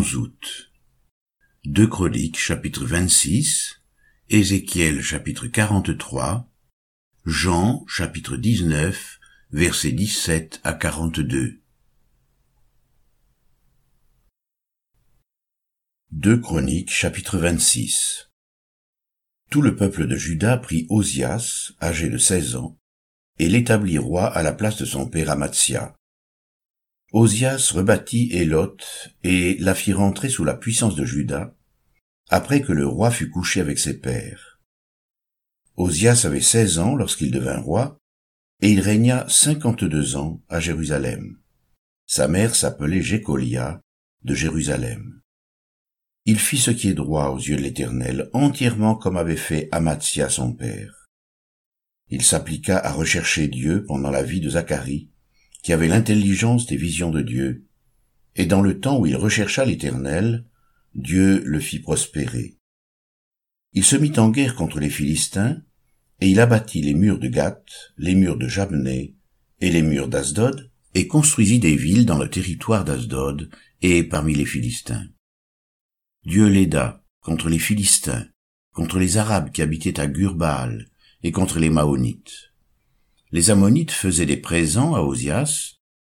11 août. 2 Chroniques chapitre 26, Ézéchiel chapitre 43, Jean chapitre 19, versets 17 à 42. 2 Chroniques chapitre 26 Tout le peuple de Juda prit Osias, âgé de seize ans, et l'établit roi à la place de son père Amatzia. Osias rebâtit Élot et la fit rentrer sous la puissance de Juda, après que le roi fut couché avec ses pères. Osias avait seize ans lorsqu'il devint roi, et il régna cinquante-deux ans à Jérusalem. Sa mère s'appelait Jécolia de Jérusalem. Il fit ce qui est droit aux yeux de l'Éternel, entièrement comme avait fait Amatzia son père. Il s'appliqua à rechercher Dieu pendant la vie de Zacharie, qui avait l'intelligence des visions de Dieu, et dans le temps où il rechercha l'Éternel, Dieu le fit prospérer. Il se mit en guerre contre les Philistins, et il abattit les murs de Gath, les murs de Jabné, et les murs d'Asdod, et construisit des villes dans le territoire d'Asdod et parmi les Philistins. Dieu l'aida contre les Philistins, contre les Arabes qui habitaient à Gurbaal, et contre les Maonites les Ammonites faisaient des présents à Osias,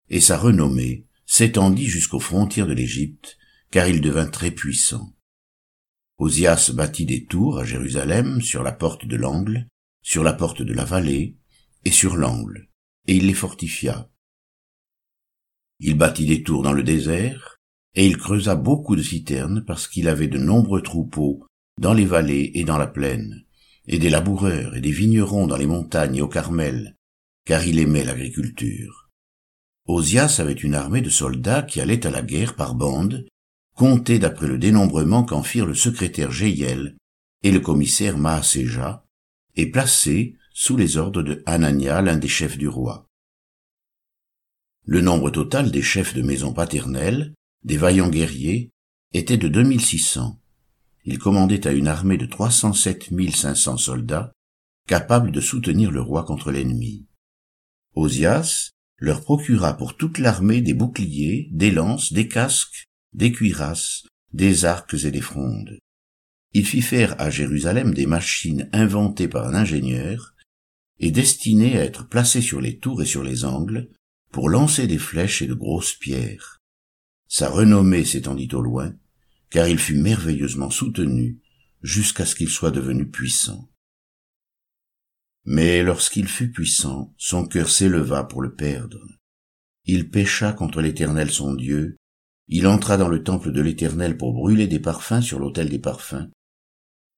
et sa renommée s'étendit jusqu'aux frontières de l'Égypte, car il devint très puissant. Osias bâtit des tours à Jérusalem sur la porte de l'angle, sur la porte de la vallée, et sur l'angle, et il les fortifia. Il bâtit des tours dans le désert, et il creusa beaucoup de citernes parce qu'il avait de nombreux troupeaux dans les vallées et dans la plaine, et des laboureurs et des vignerons dans les montagnes et au Carmel, car il aimait l'agriculture. Osias avait une armée de soldats qui allaient à la guerre par bandes, comptés d'après le dénombrement qu'en firent le secrétaire Jéiel et le commissaire Maaséja, et placés sous les ordres de Hanania, l'un des chefs du roi. Le nombre total des chefs de maison paternelle, des vaillants guerriers, était de 2600. Ils commandaient à une armée de 307 500 soldats, capables de soutenir le roi contre l'ennemi. Osias leur procura pour toute l'armée des boucliers, des lances, des casques, des cuirasses, des arcs et des frondes. Il fit faire à Jérusalem des machines inventées par un ingénieur et destinées à être placées sur les tours et sur les angles pour lancer des flèches et de grosses pierres. Sa renommée s'étendit au loin, car il fut merveilleusement soutenu jusqu'à ce qu'il soit devenu puissant. Mais lorsqu'il fut puissant, son cœur s'éleva pour le perdre. Il pécha contre l'Éternel son Dieu, il entra dans le temple de l'Éternel pour brûler des parfums sur l'autel des parfums.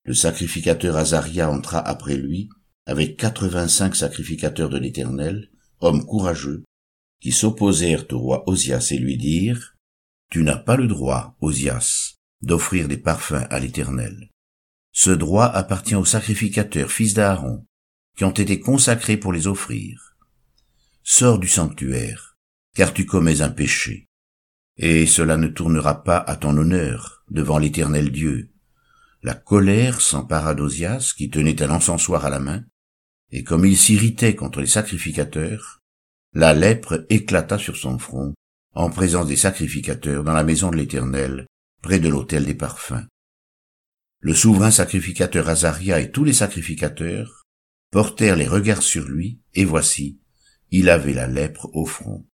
Le sacrificateur Azaria entra après lui, avec quatre-vingt-cinq sacrificateurs de l'Éternel, hommes courageux, qui s'opposèrent au roi Osias et lui dirent, Tu n'as pas le droit, Osias, d'offrir des parfums à l'Éternel. Ce droit appartient au sacrificateur, fils d'Aaron, qui ont été consacrés pour les offrir. Sors du sanctuaire, car tu commets un péché, et cela ne tournera pas à ton honneur devant l'éternel Dieu. La colère s'empara d'Osias, qui tenait un encensoir à la main, et comme il s'irritait contre les sacrificateurs, la lèpre éclata sur son front, en présence des sacrificateurs dans la maison de l'Éternel, près de l'autel des parfums. Le souverain sacrificateur Azaria et tous les sacrificateurs portèrent les regards sur lui, et voici, il avait la lèpre au front.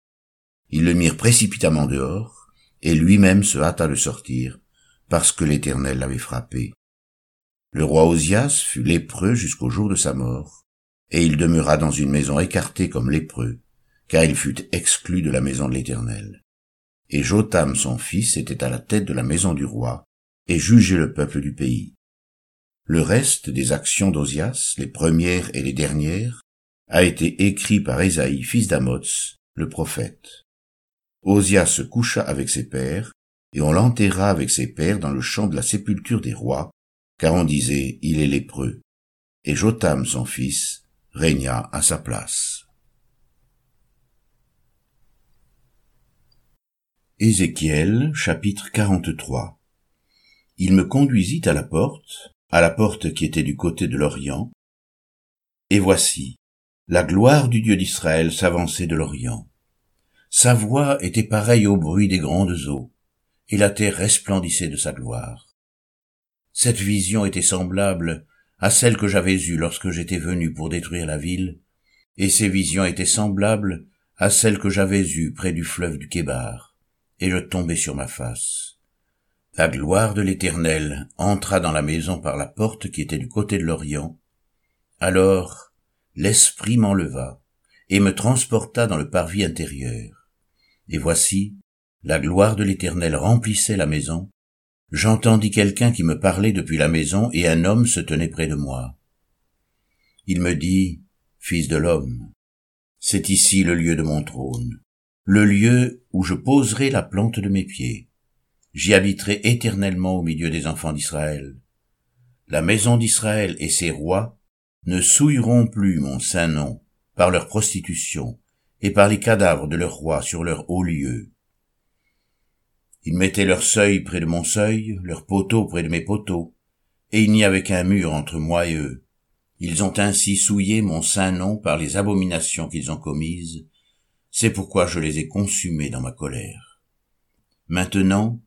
Ils le mirent précipitamment dehors, et lui-même se hâta de sortir, parce que l'Éternel l'avait frappé. Le roi Osias fut lépreux jusqu'au jour de sa mort, et il demeura dans une maison écartée comme lépreux, car il fut exclu de la maison de l'Éternel. Et Jotam son fils était à la tête de la maison du roi, et jugeait le peuple du pays. Le reste des actions d'Osias, les premières et les dernières, a été écrit par Ésaïe, fils d'Amoz, le prophète. Osias se coucha avec ses pères, et on l'enterra avec ses pères dans le champ de la sépulture des rois, car on disait, il est lépreux. Et Jotam, son fils, régna à sa place. Ézéchiel, chapitre 43 Il me conduisit à la porte, à la porte qui était du côté de l'Orient. Et voici, la gloire du Dieu d'Israël s'avançait de l'Orient. Sa voix était pareille au bruit des grandes eaux, et la terre resplendissait de sa gloire. Cette vision était semblable à celle que j'avais eue lorsque j'étais venu pour détruire la ville, et ces visions étaient semblables à celles que j'avais eues près du fleuve du Kébar, et je tombai sur ma face. La gloire de l'Éternel entra dans la maison par la porte qui était du côté de l'Orient. Alors l'Esprit m'enleva et me transporta dans le parvis intérieur. Et voici, la gloire de l'Éternel remplissait la maison. J'entendis quelqu'un qui me parlait depuis la maison et un homme se tenait près de moi. Il me dit, Fils de l'homme, c'est ici le lieu de mon trône, le lieu où je poserai la plante de mes pieds j'y habiterai éternellement au milieu des enfants d'Israël. La maison d'Israël et ses rois ne souilleront plus mon saint nom par leur prostitution et par les cadavres de leurs rois sur leurs hauts lieux. Ils mettaient leur seuil près de mon seuil, leurs poteaux près de mes poteaux, et il n'y avait qu'un mur entre moi et eux. Ils ont ainsi souillé mon saint nom par les abominations qu'ils ont commises, c'est pourquoi je les ai consumés dans ma colère. Maintenant,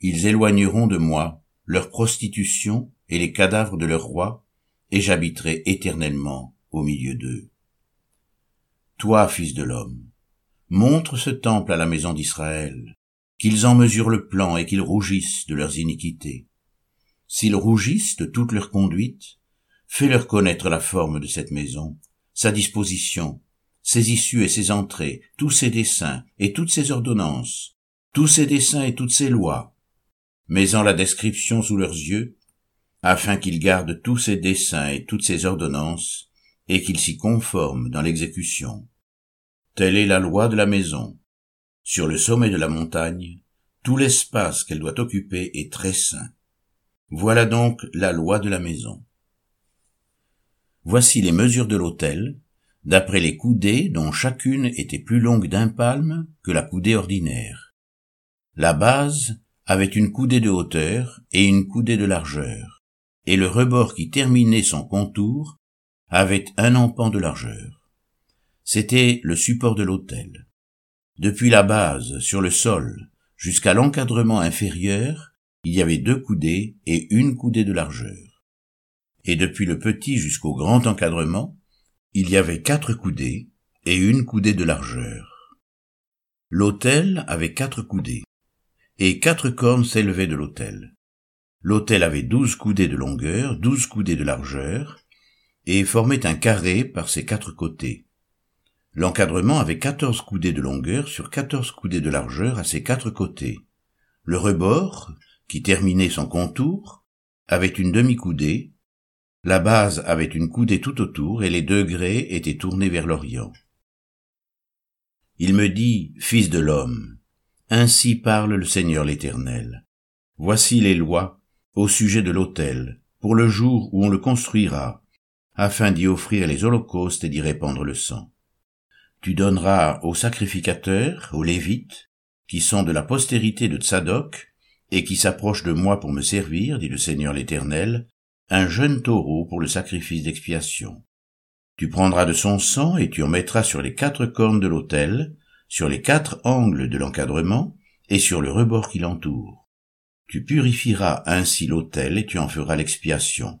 ils éloigneront de moi leur prostitution et les cadavres de leurs rois, et j'habiterai éternellement au milieu d'eux. Toi, fils de l'homme, montre ce temple à la maison d'Israël, qu'ils en mesurent le plan et qu'ils rougissent de leurs iniquités. S'ils rougissent de toute leur conduite, fais-leur connaître la forme de cette maison, sa disposition, ses issues et ses entrées, tous ses desseins et toutes ses ordonnances, tous ses desseins et toutes ses lois, mais la description sous leurs yeux, afin qu'ils gardent tous ses desseins et toutes ses ordonnances, et qu'ils s'y conforment dans l'exécution. Telle est la loi de la maison. Sur le sommet de la montagne, tout l'espace qu'elle doit occuper est très saint. Voilà donc la loi de la maison. Voici les mesures de l'autel, d'après les coudées dont chacune était plus longue d'un palme que la coudée ordinaire. La base avait une coudée de hauteur et une coudée de largeur, et le rebord qui terminait son contour avait un empan de largeur. C'était le support de l'autel. Depuis la base, sur le sol, jusqu'à l'encadrement inférieur, il y avait deux coudées et une coudée de largeur. Et depuis le petit jusqu'au grand encadrement, il y avait quatre coudées et une coudée de largeur. L'autel avait quatre coudées et quatre cornes s'élevaient de l'autel. L'autel avait douze coudées de longueur, douze coudées de largeur, et formait un carré par ses quatre côtés. L'encadrement avait quatorze coudées de longueur sur quatorze coudées de largeur à ses quatre côtés. Le rebord, qui terminait son contour, avait une demi-coudée, la base avait une coudée tout autour et les degrés étaient tournés vers l'Orient. Il me dit, Fils de l'homme, ainsi parle le Seigneur l'Éternel. Voici les lois au sujet de l'autel, pour le jour où on le construira, afin d'y offrir les holocaustes et d'y répandre le sang. Tu donneras aux sacrificateurs, aux Lévites, qui sont de la postérité de Tsadok, et qui s'approchent de moi pour me servir, dit le Seigneur l'Éternel, un jeune taureau pour le sacrifice d'expiation. Tu prendras de son sang et tu en mettras sur les quatre cornes de l'autel, sur les quatre angles de l'encadrement et sur le rebord qui l'entoure. Tu purifieras ainsi l'autel et tu en feras l'expiation.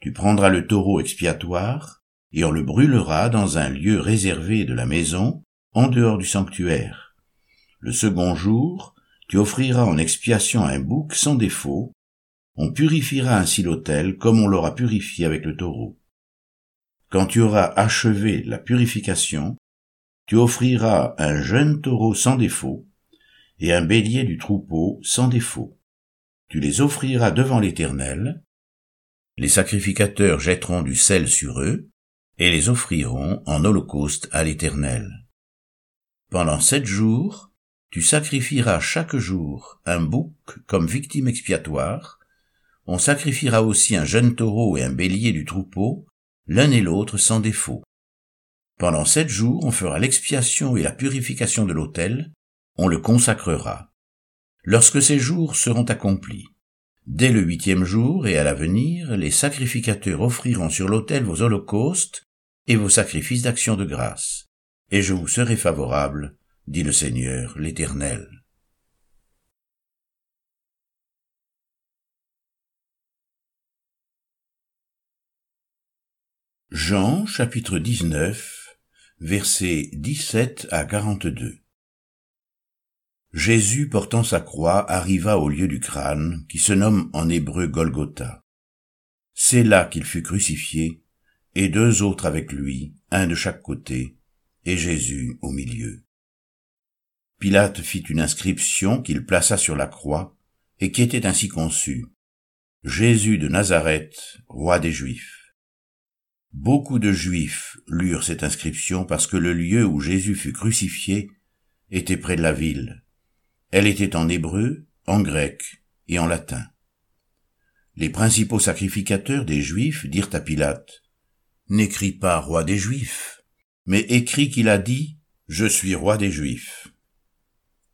Tu prendras le taureau expiatoire et on le brûlera dans un lieu réservé de la maison, en dehors du sanctuaire. Le second jour, tu offriras en expiation un bouc sans défaut, on purifiera ainsi l'autel comme on l'aura purifié avec le taureau. Quand tu auras achevé la purification, tu offriras un jeune taureau sans défaut, et un bélier du troupeau sans défaut. Tu les offriras devant l'Éternel, les sacrificateurs jetteront du sel sur eux, et les offriront en holocauste à l'Éternel. Pendant sept jours, tu sacrifieras chaque jour un bouc comme victime expiatoire, on sacrifiera aussi un jeune taureau et un bélier du troupeau, l'un et l'autre sans défaut. Pendant sept jours, on fera l'expiation et la purification de l'autel, on le consacrera. Lorsque ces jours seront accomplis, dès le huitième jour et à l'avenir, les sacrificateurs offriront sur l'autel vos holocaustes et vos sacrifices d'action de grâce, et je vous serai favorable, dit le Seigneur l'Éternel. Jean chapitre 19 versets 17 à 42 Jésus portant sa croix arriva au lieu du crâne qui se nomme en hébreu Golgotha. C'est là qu'il fut crucifié et deux autres avec lui, un de chaque côté, et Jésus au milieu. Pilate fit une inscription qu'il plaça sur la croix et qui était ainsi conçue. Jésus de Nazareth, roi des Juifs. Beaucoup de Juifs lurent cette inscription parce que le lieu où Jésus fut crucifié était près de la ville. Elle était en hébreu, en grec et en latin. Les principaux sacrificateurs des Juifs dirent à Pilate, N'écris pas roi des Juifs, mais écris qu'il a dit, Je suis roi des Juifs.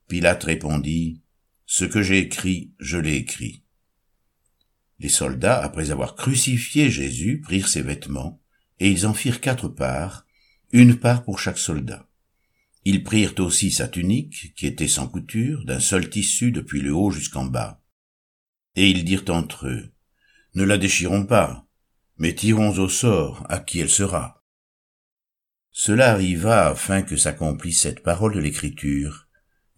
Pilate répondit, Ce que j'ai écrit, je l'ai écrit. Les soldats, après avoir crucifié Jésus, prirent ses vêtements, et ils en firent quatre parts, une part pour chaque soldat. Ils prirent aussi sa tunique, qui était sans couture, d'un seul tissu depuis le haut jusqu'en bas. Et ils dirent entre eux, Ne la déchirons pas, mais tirons au sort à qui elle sera. Cela arriva afin que s'accomplisse cette parole de l'Écriture.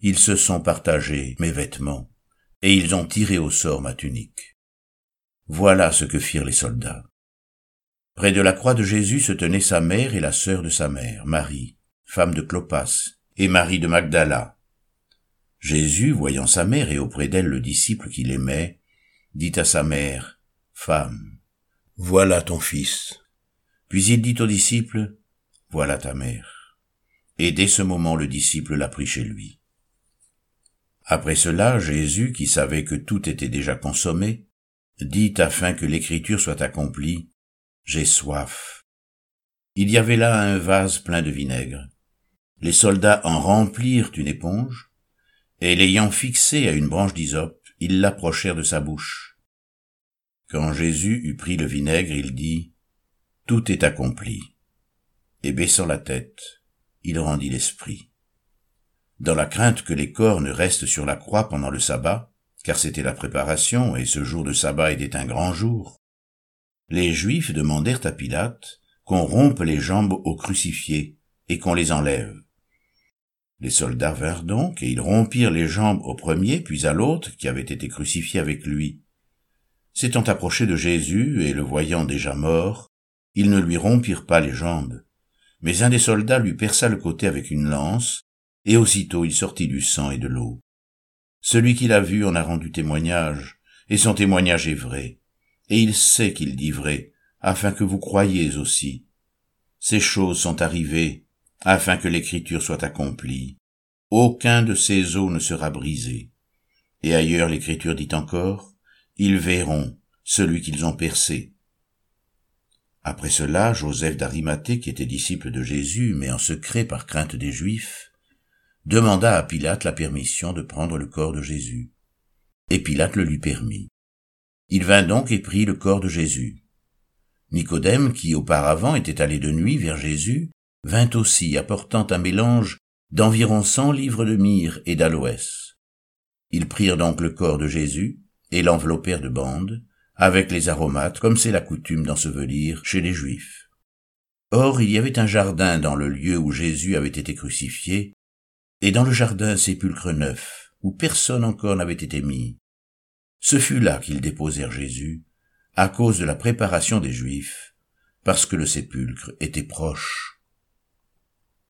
Ils se sont partagés mes vêtements, et ils ont tiré au sort ma tunique. Voilà ce que firent les soldats. Près de la croix de Jésus se tenaient sa mère et la sœur de sa mère, Marie, femme de Clopas, et Marie de Magdala. Jésus, voyant sa mère et auprès d'elle le disciple qu'il aimait, dit à sa mère, Femme, voilà ton fils. Puis il dit au disciple, Voilà ta mère. Et dès ce moment le disciple l'a pris chez lui. Après cela, Jésus, qui savait que tout était déjà consommé, dit afin que l'écriture soit accomplie, J'ai soif. Il y avait là un vase plein de vinaigre. Les soldats en remplirent une éponge, et l'ayant fixé à une branche d'hysope, ils l'approchèrent de sa bouche. Quand Jésus eut pris le vinaigre, il dit, Tout est accompli. Et baissant la tête, il rendit l'esprit dans la crainte que les corps ne restent sur la croix pendant le sabbat, car c'était la préparation, et ce jour de sabbat était un grand jour. Les Juifs demandèrent à Pilate qu'on rompe les jambes aux crucifiés et qu'on les enlève. Les soldats vinrent donc, et ils rompirent les jambes au premier, puis à l'autre, qui avait été crucifié avec lui. S'étant approchés de Jésus, et le voyant déjà mort, ils ne lui rompirent pas les jambes. Mais un des soldats lui perça le côté avec une lance, et aussitôt il sortit du sang et de l'eau. Celui qui l'a vu en a rendu témoignage, et son témoignage est vrai, et il sait qu'il dit vrai, afin que vous croyiez aussi. Ces choses sont arrivées, afin que l'écriture soit accomplie. Aucun de ces os ne sera brisé. Et ailleurs l'écriture dit encore, ils verront celui qu'ils ont percé. Après cela, Joseph d'Arimathée, qui était disciple de Jésus, mais en secret par crainte des Juifs, demanda à Pilate la permission de prendre le corps de Jésus. Et Pilate le lui permit. Il vint donc et prit le corps de Jésus. Nicodème, qui auparavant était allé de nuit vers Jésus, vint aussi apportant un mélange d'environ cent livres de myrrhe et d'aloès. Ils prirent donc le corps de Jésus et l'enveloppèrent de bandes, avec les aromates, comme c'est la coutume d'ensevelir chez les Juifs. Or il y avait un jardin dans le lieu où Jésus avait été crucifié, et dans le jardin sépulcre neuf, où personne encore n'avait été mis. Ce fut là qu'ils déposèrent Jésus, à cause de la préparation des Juifs, parce que le sépulcre était proche.